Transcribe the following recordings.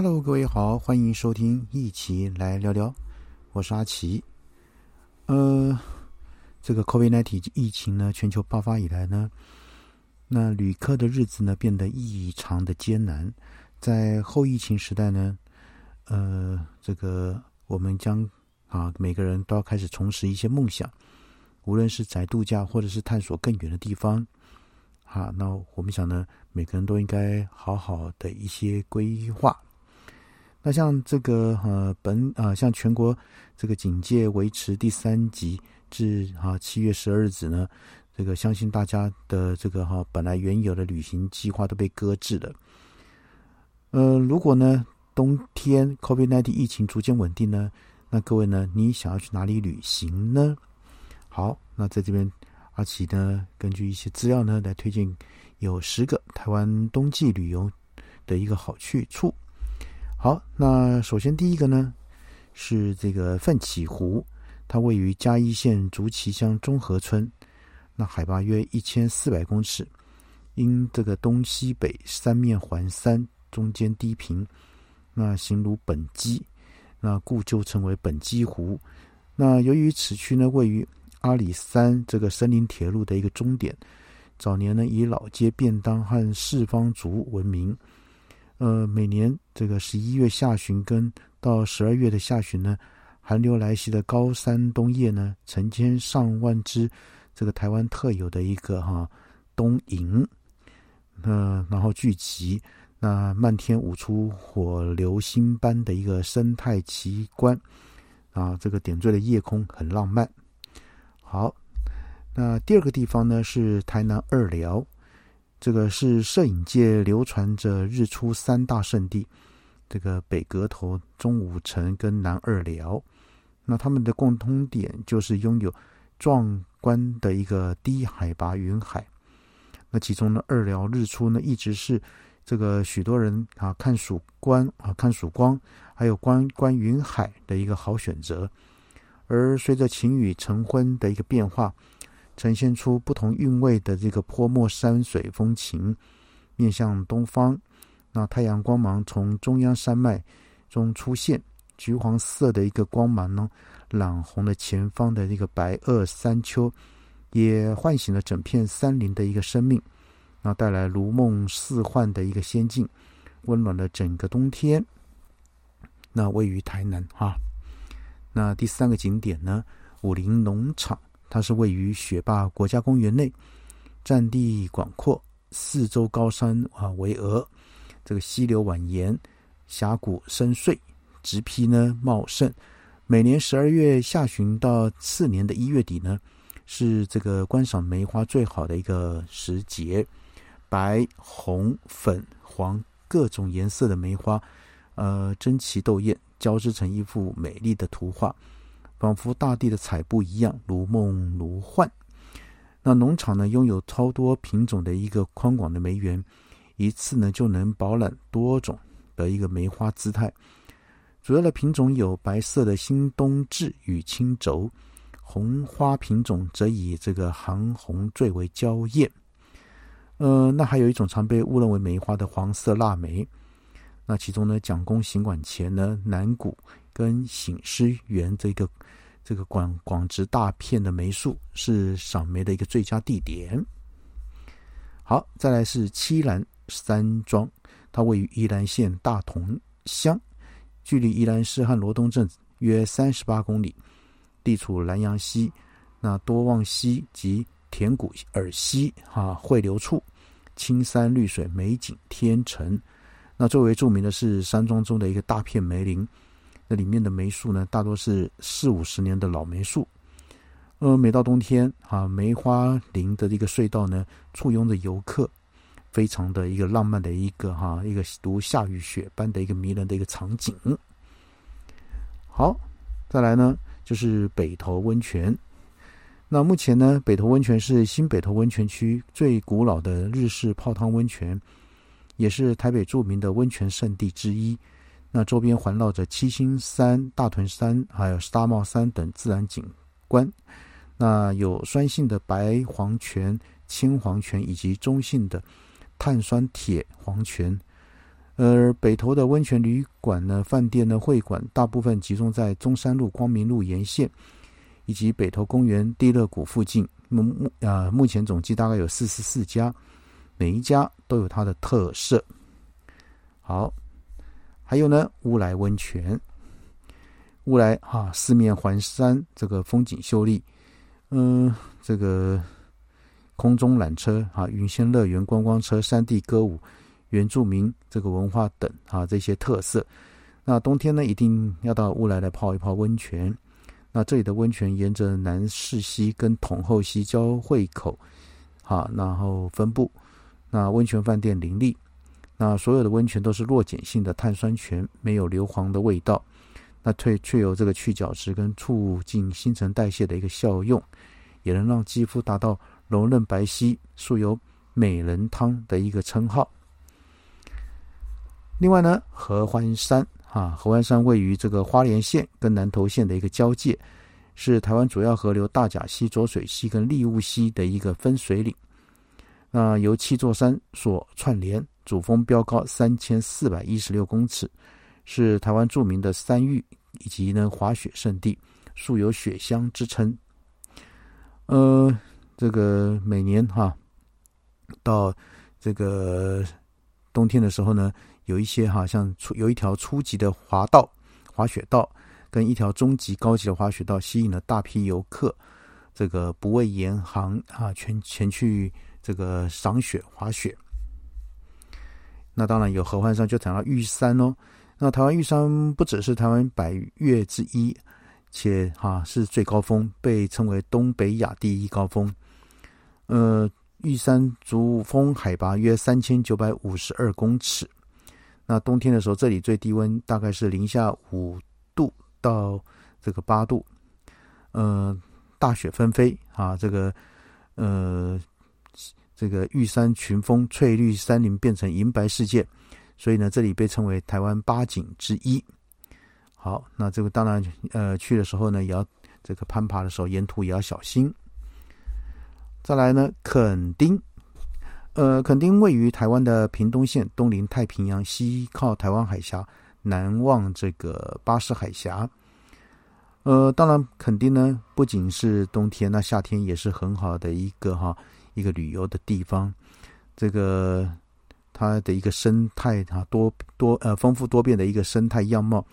Hello，各位好，欢迎收听一起来聊聊，我是阿奇。呃，这个 COVID-19 疫情呢，全球爆发以来呢，那旅客的日子呢变得异常的艰难。在后疫情时代呢，呃，这个我们将啊每个人都要开始重拾一些梦想，无论是宅度假或者是探索更远的地方。啊，那我们想呢，每个人都应该好好的一些规划。那像这个呃本啊，像全国这个警戒维持第三级至啊七月十二日止呢，这个相信大家的这个哈本来原有的旅行计划都被搁置了。呃，如果呢冬天 COVID-19 疫情逐渐稳定呢，那各位呢，你想要去哪里旅行呢？好，那在这边。阿奇呢，根据一些资料呢，来推荐有十个台湾冬季旅游的一个好去处。好，那首先第一个呢是这个奋起湖，它位于嘉义县竹崎乡中和村，那海拔约一千四百公尺，因这个东西北三面环山，中间低平，那形如本鸡，那故就称为本鸡湖。那由于此区呢位于阿里山这个森林铁路的一个终点，早年呢以老街便当和四方竹闻名。呃，每年这个十一月下旬跟到十二月的下旬呢，寒流来袭的高山冬夜呢，成千上万只这个台湾特有的一个哈冬萤，呃，然后聚集，那漫天舞出火流星般的一个生态奇观啊，这个点缀的夜空很浪漫。好，那第二个地方呢是台南二寮，这个是摄影界流传着日出三大圣地，这个北阁头、中武城跟南二寮，那他们的共通点就是拥有壮观的一个低海拔云海。那其中呢，二寮日出呢一直是这个许多人啊看曙光啊看曙光，还有观观云海的一个好选择。而随着晴雨成昏的一个变化，呈现出不同韵味的这个泼墨山水风情。面向东方，那太阳光芒从中央山脉中出现，橘黄色的一个光芒呢，染红了前方的这个白垩山丘，也唤醒了整片山林的一个生命，那带来如梦似幻的一个仙境，温暖了整个冬天。那位于台南哈。那第三个景点呢？武林农场，它是位于雪霸国家公园内，占地广阔，四周高山啊巍峨，这个溪流蜿蜒，峡谷深邃，植皮呢茂盛。每年十二月下旬到次年的一月底呢，是这个观赏梅花最好的一个时节，白、红、粉、黄各种颜色的梅花，呃，争奇斗艳。交织成一幅美丽的图画，仿佛大地的彩布一样，如梦如幻。那农场呢，拥有超多品种的一个宽广的梅园，一次呢就能饱览多种的一个梅花姿态。主要的品种有白色的新冬至与青轴，红花品种则以这个韩红最为娇艳。呃，那还有一种常被误认为梅花的黄色腊梅。那其中呢，蒋公行馆前呢，南谷跟醒狮园这个这个广广植大片的梅树是赏梅的一个最佳地点。好，再来是七兰山庄，它位于宜兰县大同乡，距离宜兰市和罗东镇约三十八公里，地处南阳溪、那多望溪及田谷耳溪哈汇流处，青山绿水，美景天成。那最为著名的是山庄中的一个大片梅林，那里面的梅树呢，大多是四五十年的老梅树。呃，每到冬天啊，梅花林的这个隧道呢，簇拥着游客，非常的一个浪漫的一个哈，一个如下雨雪般的一个迷人的一个场景。好，再来呢，就是北投温泉。那目前呢，北投温泉是新北投温泉区最古老的日式泡汤温泉。也是台北著名的温泉圣地之一。那周边环绕着七星山、大屯山，还有大帽山等自然景观。那有酸性的白黄泉、青黄泉，以及中性的碳酸铁黄泉。而北投的温泉旅馆呢、饭店呢、会馆，大部分集中在中山路、光明路沿线，以及北投公园、地乐谷附近。目目啊，目前总计大概有四十四家，每一家都有它的特色。好，还有呢，乌来温泉，乌来啊，四面环山，这个风景秀丽。嗯，这个空中缆车啊，云仙乐园观光车、山地歌舞。原住民这个文化等啊这些特色，那冬天呢一定要到乌来来泡一泡温泉。那这里的温泉沿着南势溪跟统后溪交汇口，好，然后分布。那温泉饭店林立，那所有的温泉都是弱碱性的碳酸泉，没有硫磺的味道。那却却有这个去角质跟促进新陈代谢的一个效用，也能让肌肤达到柔嫩白皙，素有美人汤的一个称号。另外呢，合欢山啊，合欢山位于这个花莲县跟南投县的一个交界，是台湾主要河流大甲溪、浊水溪跟利雾溪的一个分水岭。那由七座山所串联，主峰标高三千四百一十六公尺，是台湾著名的山域以及呢滑雪胜地，素有雪乡之称。呃，这个每年哈，到这个冬天的时候呢。有一些哈，像初有一条初级的滑道、滑雪道，跟一条中级、高级的滑雪道，吸引了大批游客，这个不畏严寒啊，全前去这个赏雪、滑雪。那当然有合欢山，就谈到玉山哦。那台湾玉山不只是台湾百岳之一，且哈是最高峰，被称为东北亚第一高峰。呃，玉山主峰海拔约三千九百五十二公尺。那冬天的时候，这里最低温大概是零下五度到这个八度，呃，大雪纷飞啊，这个呃，这个玉山群峰翠绿山林变成银白世界，所以呢，这里被称为台湾八景之一。好，那这个当然呃，去的时候呢，也要这个攀爬的时候，沿途也要小心。再来呢，垦丁。呃，垦丁位于台湾的屏东县，东临太平洋，西靠台湾海峡，南望这个巴士海峡。呃，当然，垦丁呢不仅是冬天，那夏天也是很好的一个哈一个旅游的地方。这个它的一个生态啊多多呃丰富多变的一个生态样貌，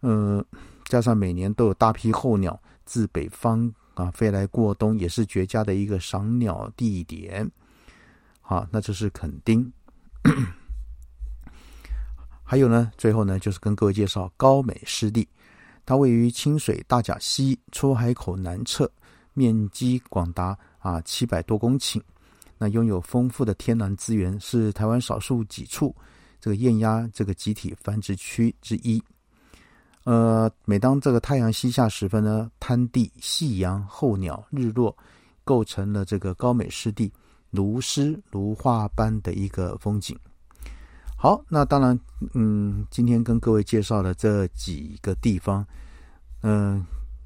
呃，加上每年都有大批候鸟自北方啊飞来过冬，也是绝佳的一个赏鸟地点。好，那这是垦丁。还有呢，最后呢，就是跟各位介绍高美湿地，它位于清水大甲溪出海口南侧，面积广达啊七百多公顷，那拥有丰富的天然资源，是台湾少数几处这个燕鸭这个集体繁殖区之一。呃，每当这个太阳西下时分呢，滩地、夕阳、候鸟、日落，构成了这个高美湿地。如诗如画般的一个风景。好，那当然，嗯，今天跟各位介绍的这几个地方，嗯，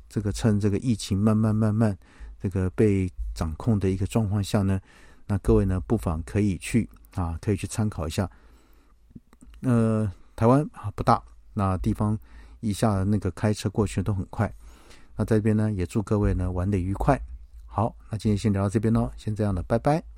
这个趁这个疫情慢慢慢慢这个被掌控的一个状况下呢，那各位呢不妨可以去啊，可以去参考一下。呃，台湾啊不大，那地方一下那个开车过去都很快。那在这边呢，也祝各位呢玩的愉快。好，那今天先聊到这边喽，先这样了，拜拜。